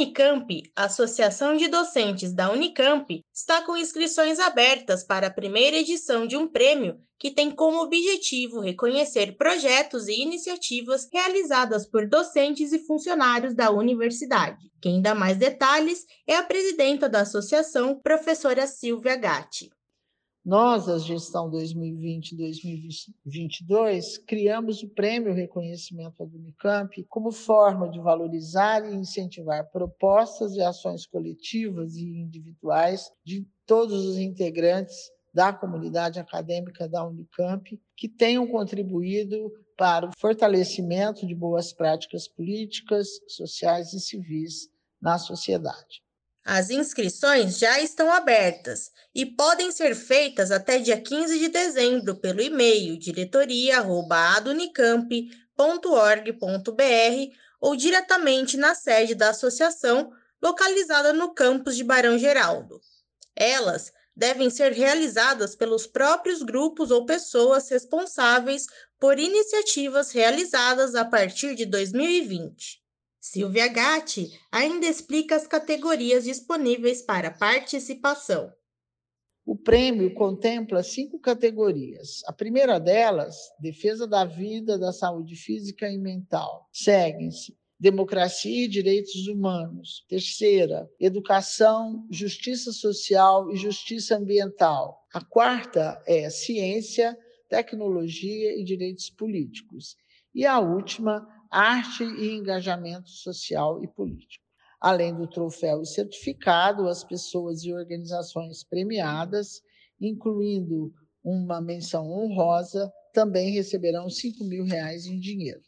A Unicamp, Associação de Docentes da Unicamp, está com inscrições abertas para a primeira edição de um prêmio que tem como objetivo reconhecer projetos e iniciativas realizadas por docentes e funcionários da universidade. Quem dá mais detalhes é a presidenta da associação, professora Silvia Gatti. Nós, a gestão 2020-2022, criamos o Prêmio Reconhecimento do Unicamp como forma de valorizar e incentivar propostas e ações coletivas e individuais de todos os integrantes da comunidade acadêmica da Unicamp que tenham contribuído para o fortalecimento de boas práticas políticas, sociais e civis na sociedade. As inscrições já estão abertas e podem ser feitas até dia 15 de dezembro pelo e-mail diretoria@adunicamp.org.br ou diretamente na sede da associação localizada no campus de Barão Geraldo. Elas devem ser realizadas pelos próprios grupos ou pessoas responsáveis por iniciativas realizadas a partir de 2020. Silvia Gatti ainda explica as categorias disponíveis para participação. O prêmio contempla cinco categorias. A primeira delas, defesa da vida, da saúde física e mental. Seguem-se democracia e direitos humanos. Terceira, educação, justiça social e justiça ambiental. A quarta é ciência, tecnologia e direitos políticos. E a última, arte e engajamento social e político. Além do troféu e certificado, as pessoas e organizações premiadas, incluindo uma menção honrosa, também receberão 5 mil reais em dinheiro.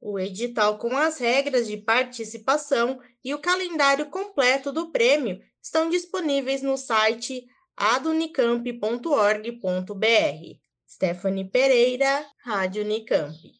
O edital com as regras de participação e o calendário completo do prêmio estão disponíveis no site adunicamp.org.br. Stephanie Pereira, Rádio Unicamp.